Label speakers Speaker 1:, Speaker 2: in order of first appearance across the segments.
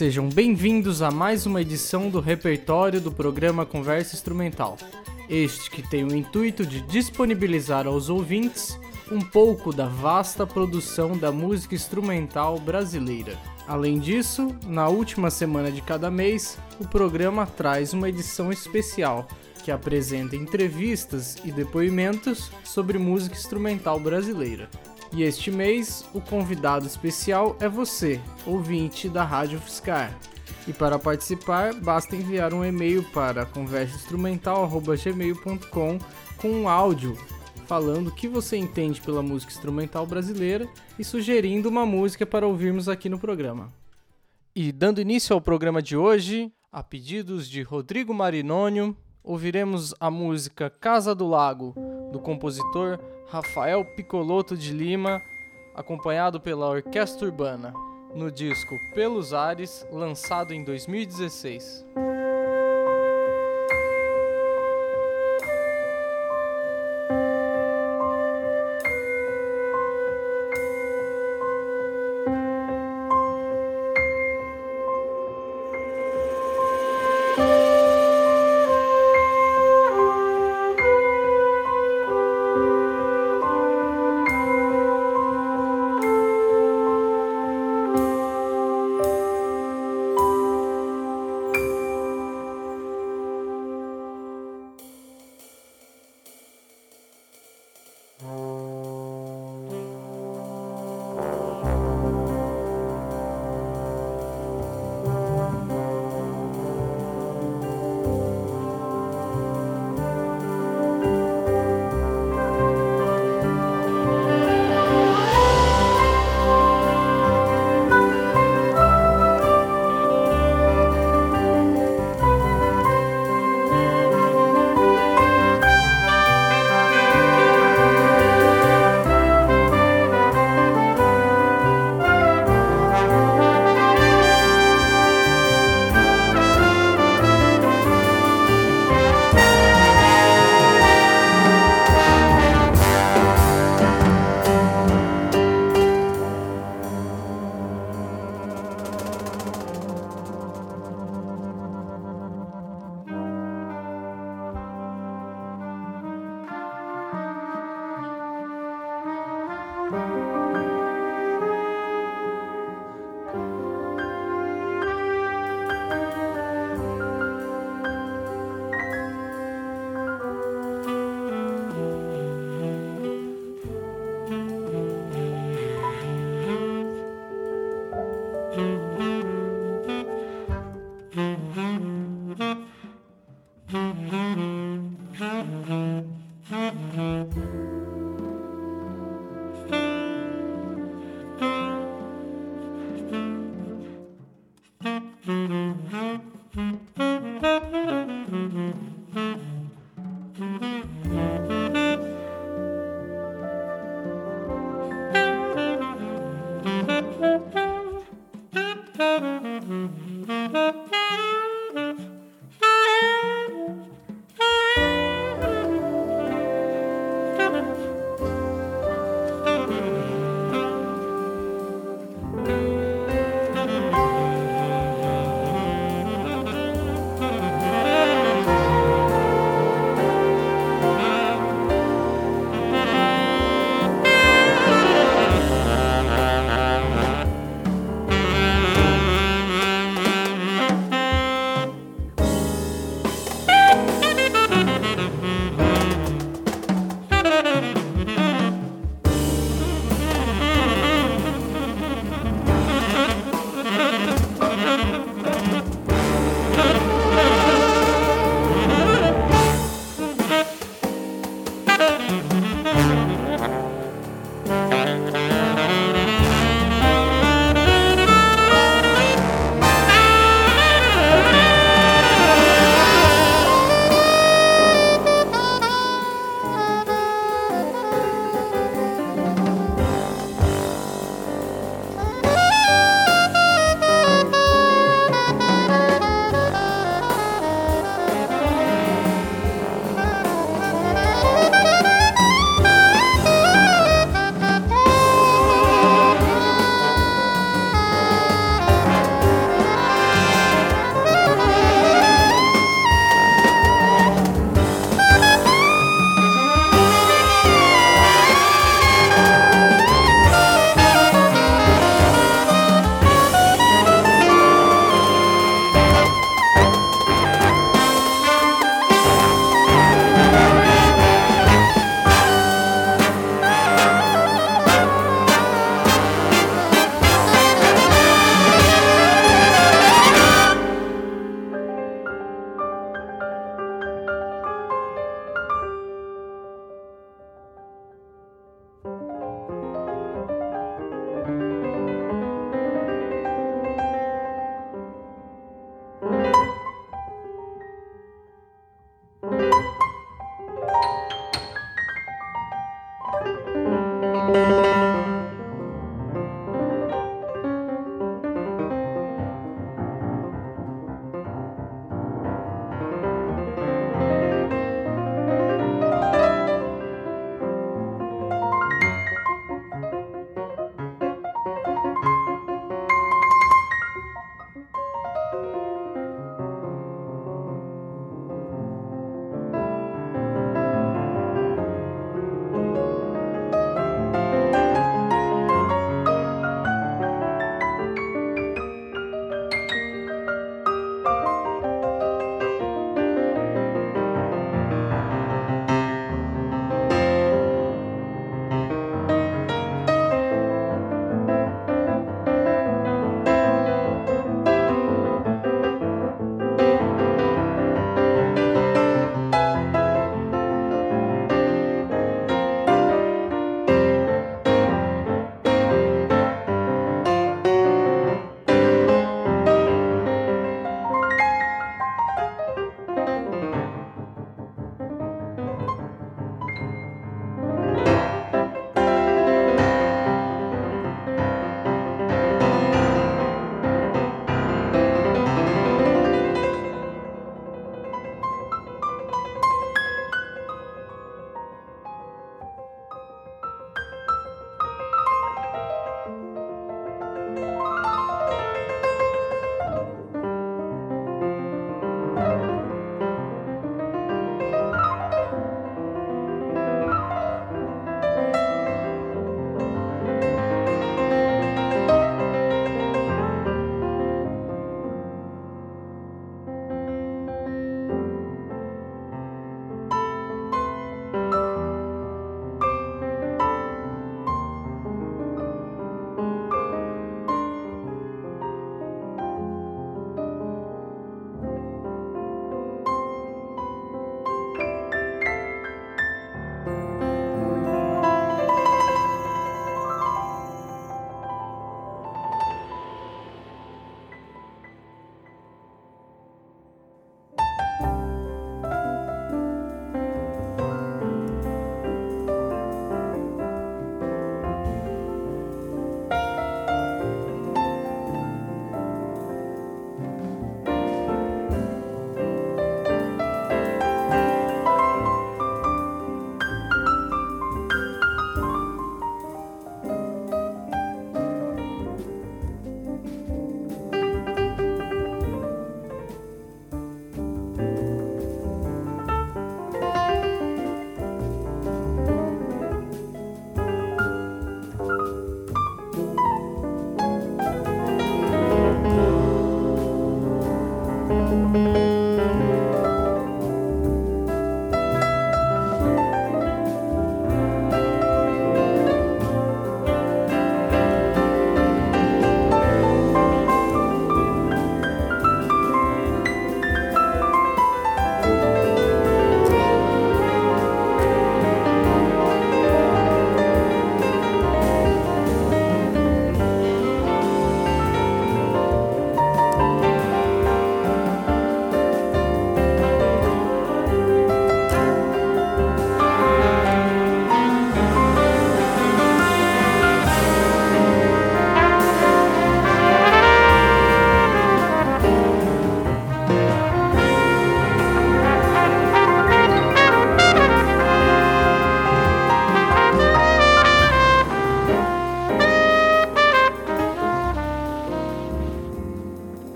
Speaker 1: sejam bem-vindos a mais uma edição do repertório do programa Conversa Instrumental. Este que tem o intuito de disponibilizar aos ouvintes um pouco da vasta produção da música instrumental brasileira. Além disso, na última semana de cada mês, o programa traz uma edição especial que apresenta entrevistas e depoimentos sobre música instrumental brasileira. E este mês, o convidado especial é você, ouvinte da Rádio Fiscar. E para participar, basta enviar um e-mail para conversainstrumental.gmail.com com um áudio falando o que você entende pela música instrumental brasileira e sugerindo uma música para ouvirmos aqui no programa. E dando início ao programa de hoje, a pedidos de Rodrigo Marinônio, ouviremos a música Casa do Lago, do compositor Rafael Picoloto de Lima, acompanhado pela Orquestra Urbana, no disco Pelos Ares, lançado em 2016. Mm-hmm.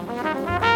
Speaker 1: Música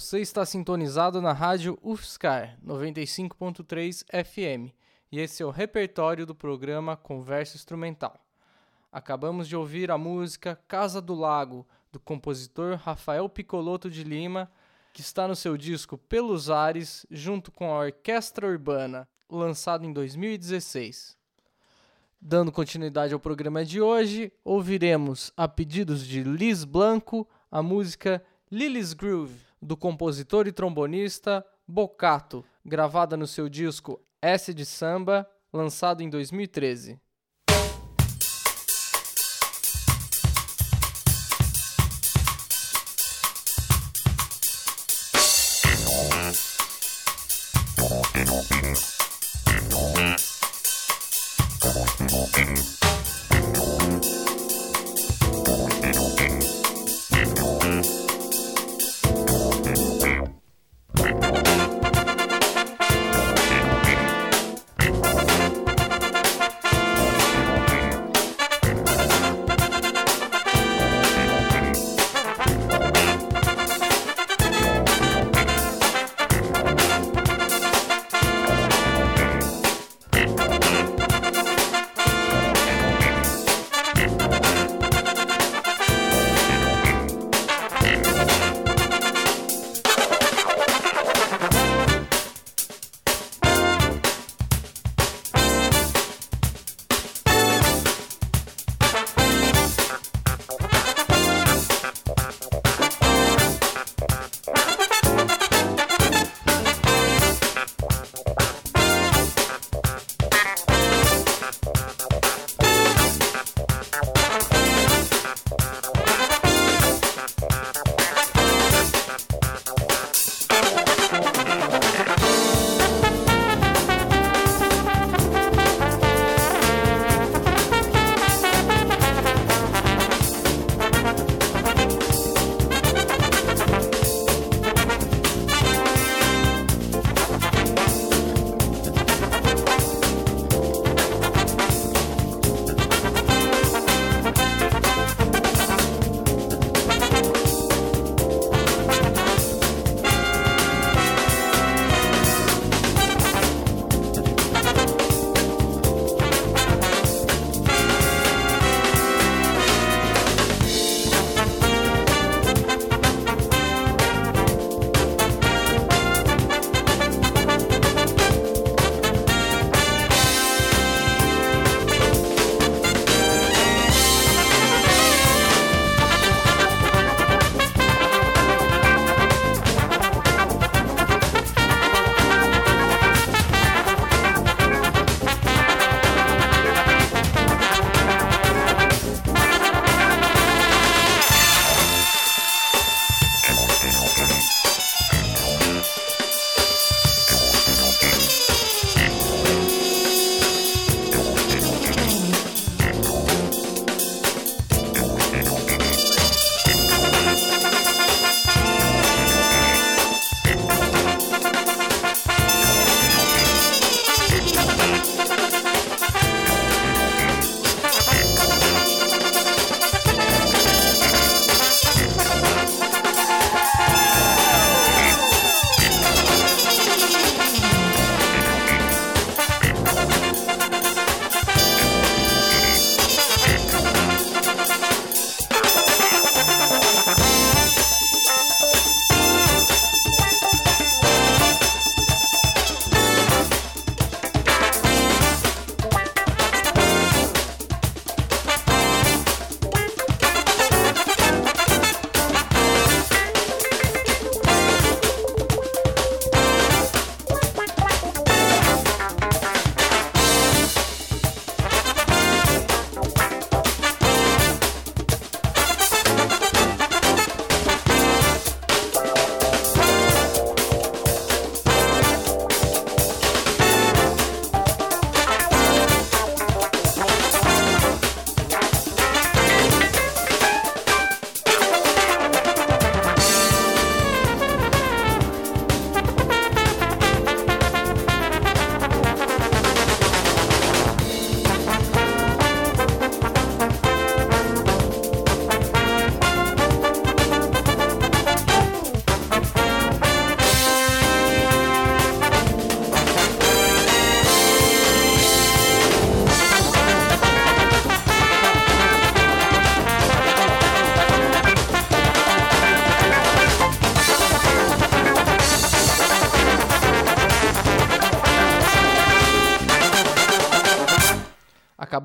Speaker 1: Você está sintonizado na rádio UFSCar 95.3 FM e esse é o repertório do programa Conversa Instrumental. Acabamos de ouvir a música Casa do Lago, do compositor Rafael Picoloto de Lima, que está no seu disco Pelos Ares, junto com a Orquestra Urbana, lançado em 2016. Dando continuidade ao programa de hoje, ouviremos, a pedidos de Liz Blanco, a música Lily's Groove do compositor e trombonista Bocato, gravada no seu disco S de Samba, lançado em 2013.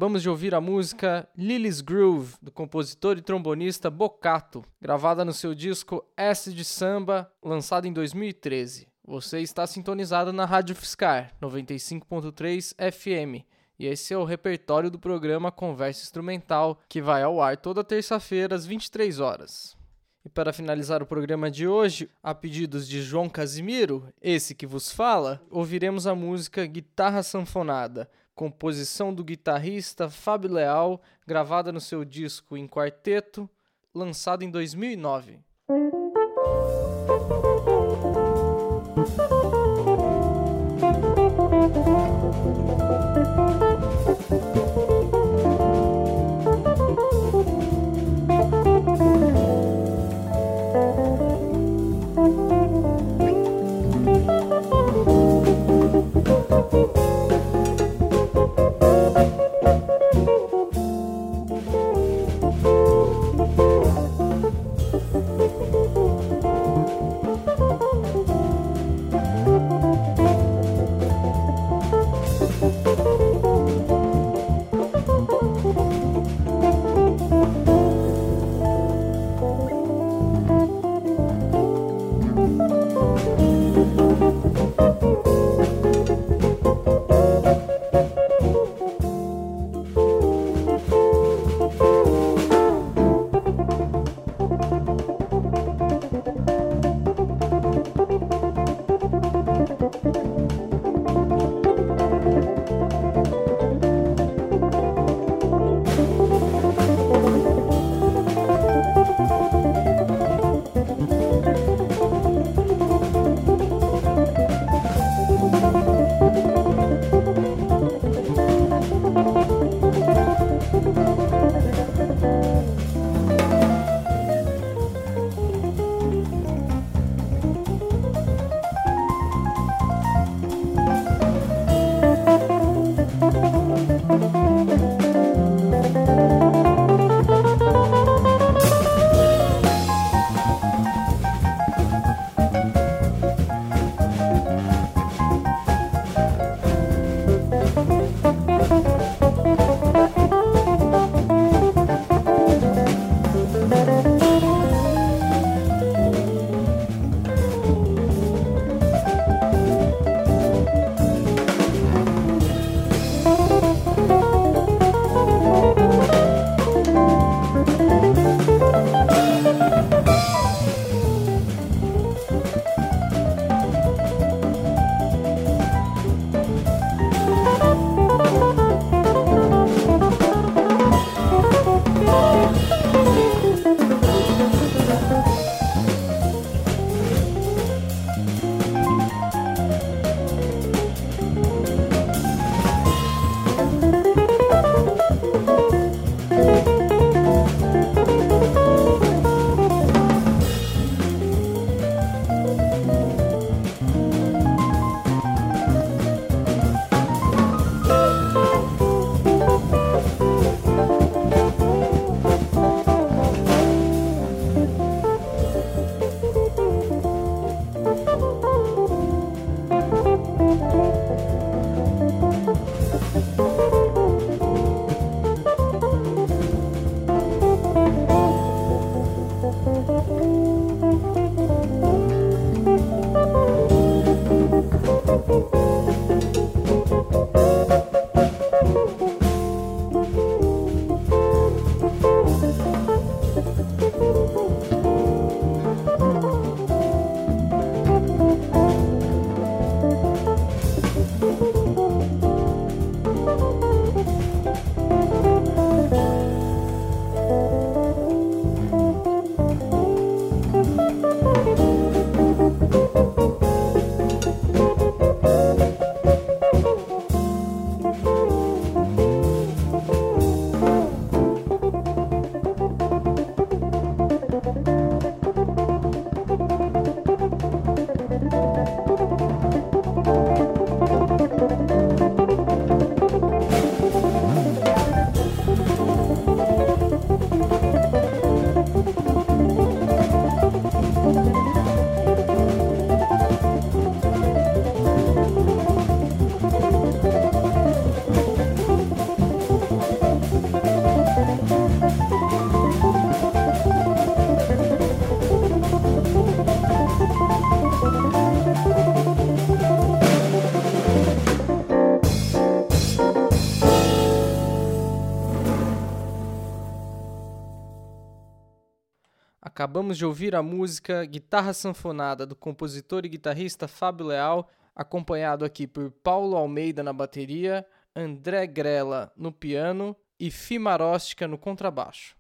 Speaker 1: Acabamos de ouvir a música Lily's Groove, do compositor e trombonista Bocato, gravada no seu disco S de Samba, lançado em 2013. Você está sintonizado na Rádio Fiscar 95.3 FM. E esse é o repertório do programa Conversa Instrumental, que vai ao ar toda terça-feira às 23 horas. E para finalizar o programa de hoje, a pedidos de João Casimiro, esse que vos fala, ouviremos a música Guitarra Sanfonada, composição do guitarrista Fábio Leal, gravada no seu disco em quarteto, lançado em 2009. Acabamos de ouvir a música Guitarra Sanfonada do compositor e guitarrista Fábio Leal, acompanhado aqui por Paulo Almeida na bateria, André Grela no piano e Fimaróstica no contrabaixo.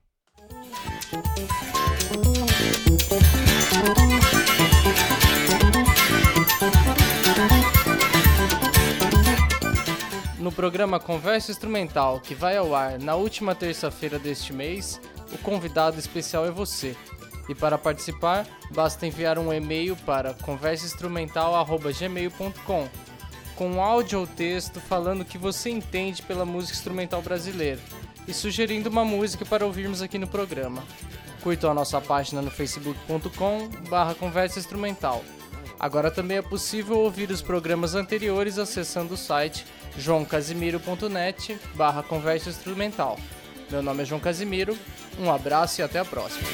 Speaker 1: No programa Conversa Instrumental, que vai ao ar na última terça-feira deste mês, o convidado especial é você. E para participar, basta enviar um e-mail para conversainstrumental.gmail.com com áudio ou texto falando o que você entende pela música instrumental brasileira e sugerindo uma música para ouvirmos aqui no programa. Curtam a nossa página no facebook.com barra conversa instrumental. Agora também é possível ouvir os programas anteriores acessando o site joãocasimiro.net barra conversa instrumental. Meu nome é João Casimiro, um abraço e até a próxima.